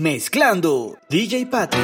Mezclando DJ Patty.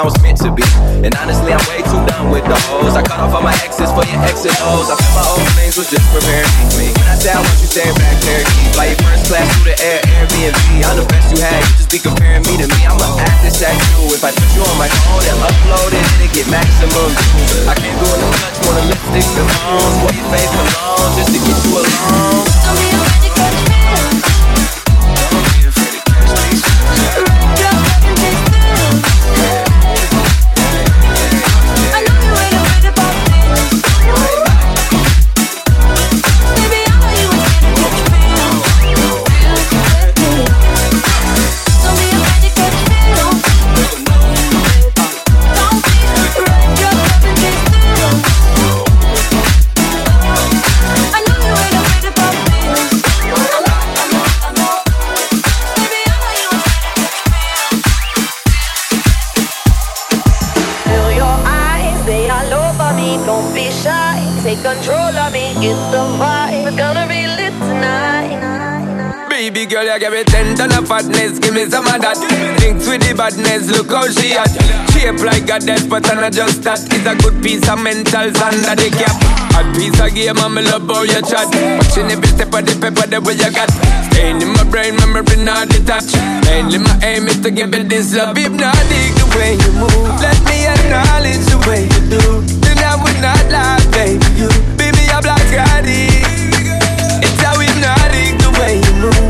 I was meant to be. And honestly, I'm way too done with the hoes. I cut off all my exes for your ex and O's. I feel my old things was just preparing. goddess, but I'm not just that. It's a good piece of mental under the cap. A piece of game, I'm love how you chat. Watching every step of the paper, the way you got. Staying in my brain, memory not detached. Mainly my aim is to give it this love. If not, dig the way you move. Let me acknowledge the way you do. Then I would not lie, baby. You, baby, I'm like I. It's how hypnotic the way you move.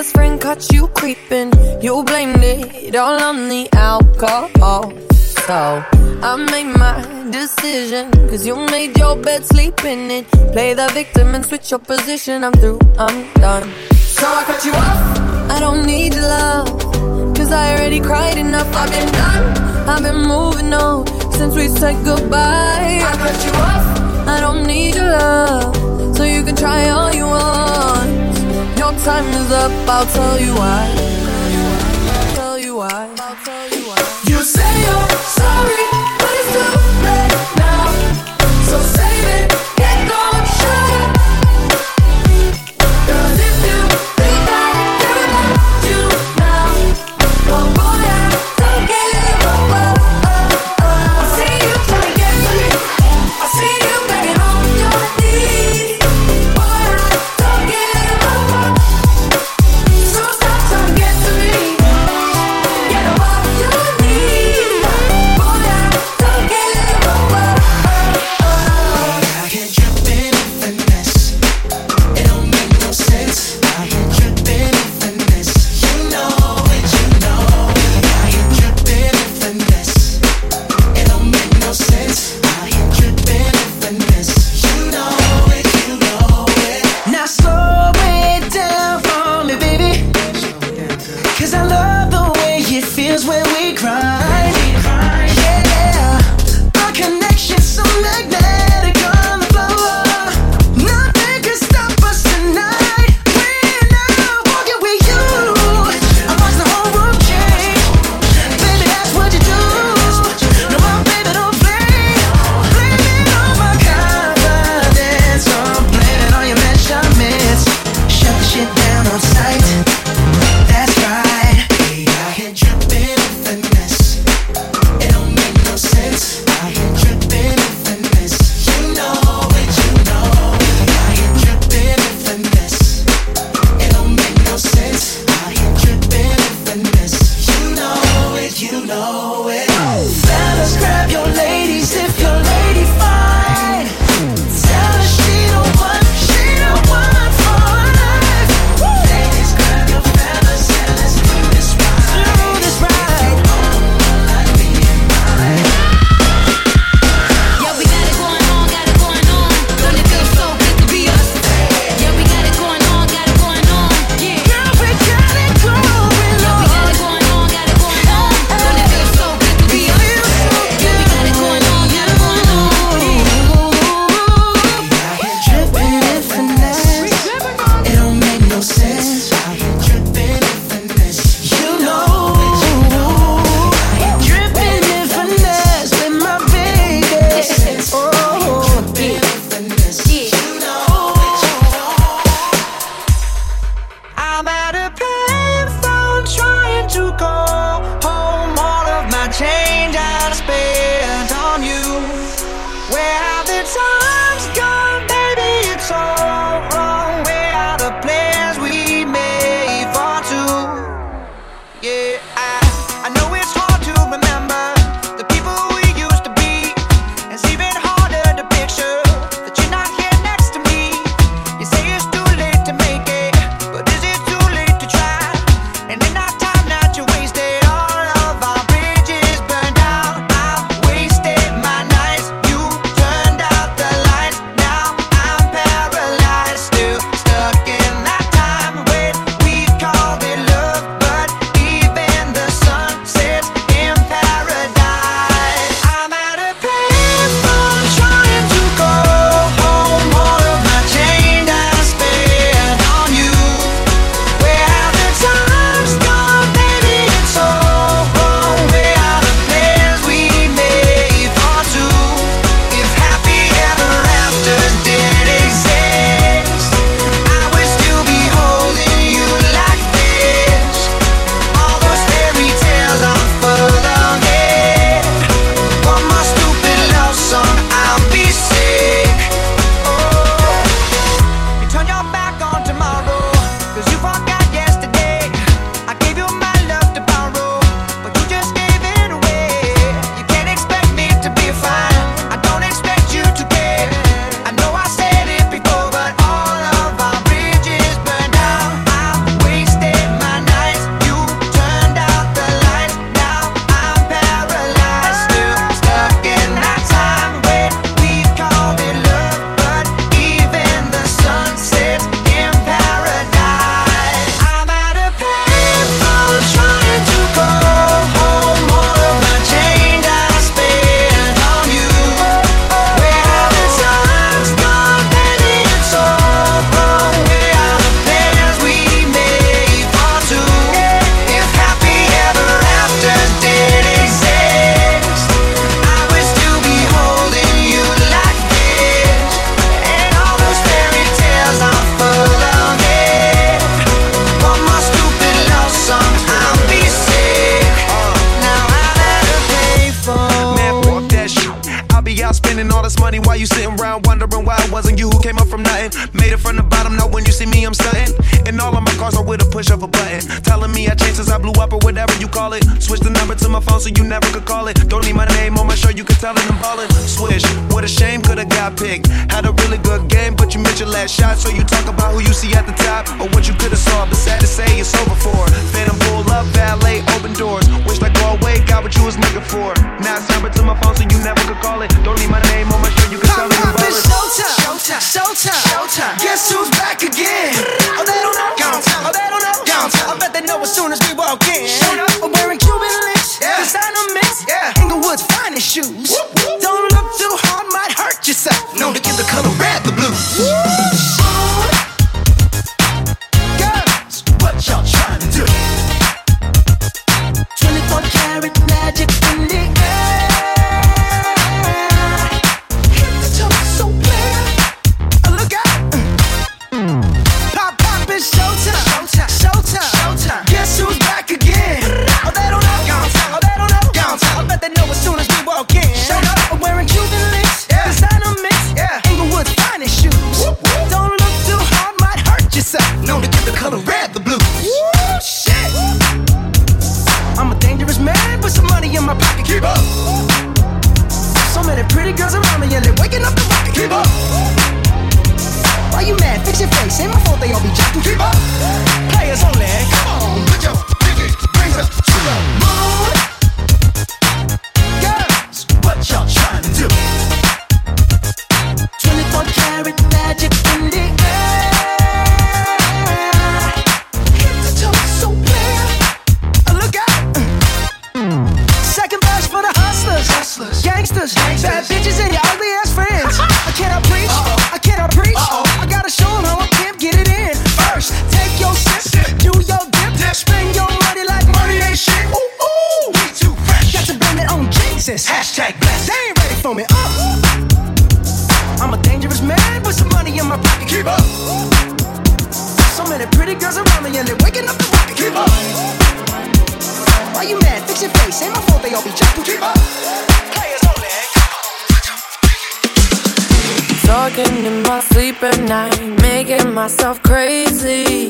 Best friend caught you creeping. You blamed it all on the alcohol. So I made my decision. Cause you made your bed, sleep in it. Play the victim and switch your position. I'm through, I'm done. So I cut you off. I don't need your love. Cause I already cried enough. I've been done. I've been moving on since we said goodbye. I cut you off. I don't need your love. So you can try all you want. Your time is up. I'll tell you why. I'll tell you why. I'll tell you why. Say you're sorry, bet they know as soon as we walk in. I'm wearing Cuban links, yeah. designer mix, yeah. Inglewood's finest shoes. Whoop. on me. Uh. I'm a dangerous man with some money in my pocket. Keep up. So many pretty girls around me and they're waking up the rocket. Keep up. Why you mad? Fix your face. Ain't my fault they all be jacking. Keep up. Talking in my sleep at night, making myself crazy.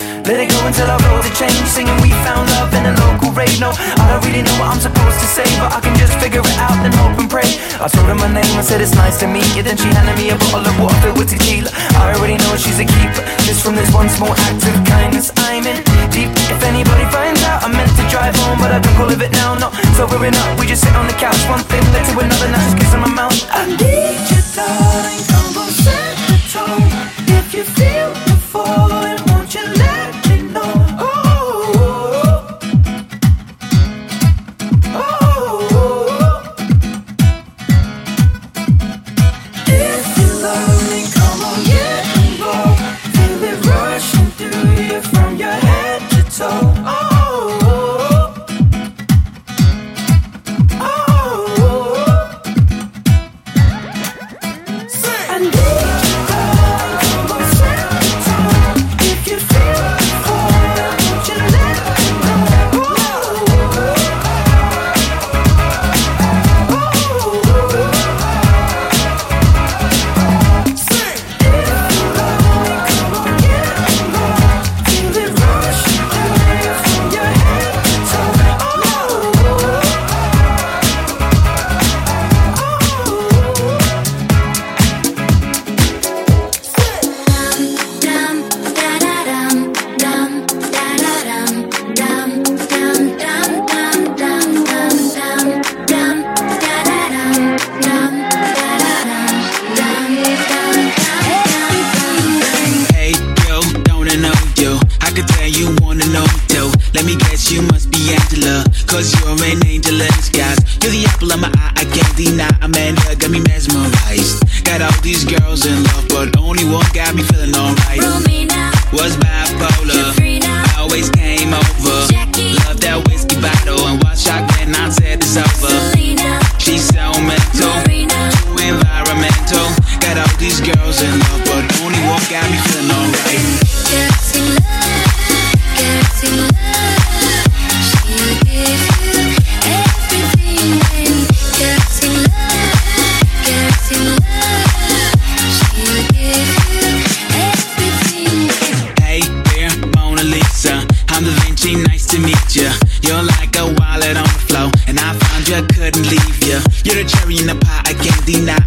let it go until I roll the change Singing we found love in a local rave. No, I don't really know what I'm supposed to say But I can just figure it out and hope and pray. I told her my name and said it's nice to meet you. Then she handed me a bottle of water filled with tequila. I already know she's a keeper. Just from this one small act of kindness. I'm in deep. If anybody finds out I meant to drive home But I don't call it now, no So we're enough, we just sit on the couch. One thing led to another, now just kissing my mouth. I need you, darling.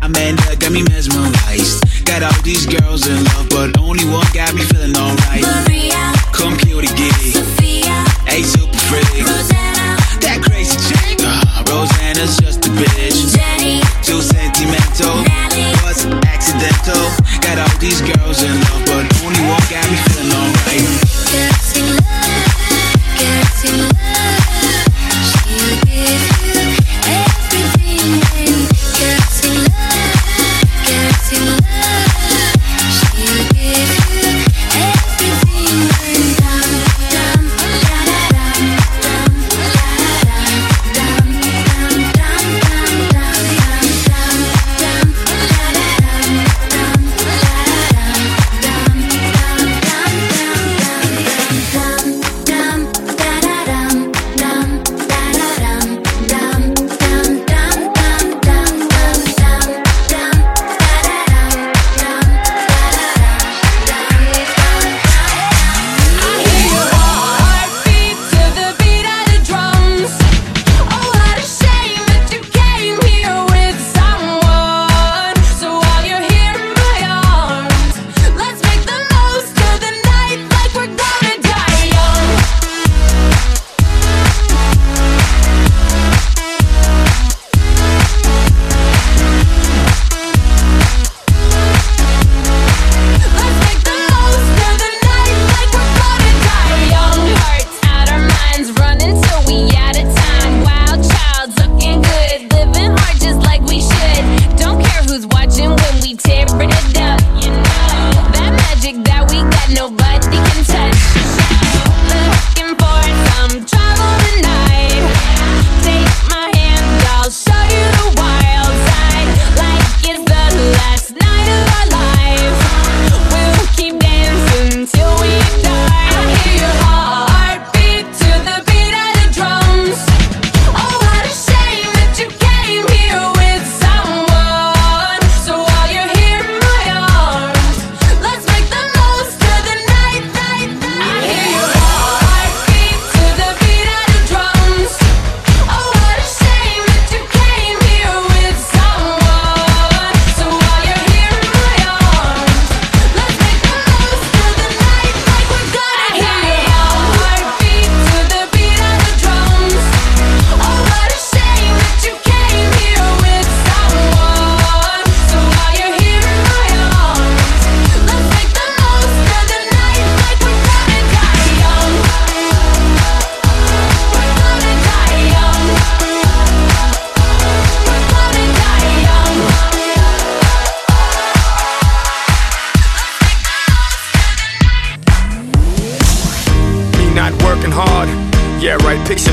Amanda got me mesmerized. Got all these girls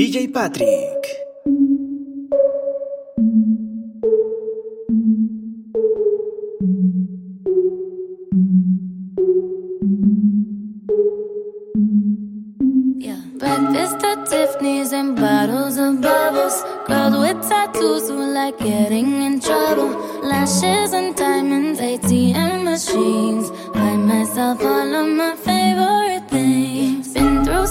DJ Patrick. Yeah. Breakfast at Tiffany's and bottles of bubbles. Girls with tattoos who like getting in trouble. Lashes and diamonds, ATM machines. Buy myself all of my favorite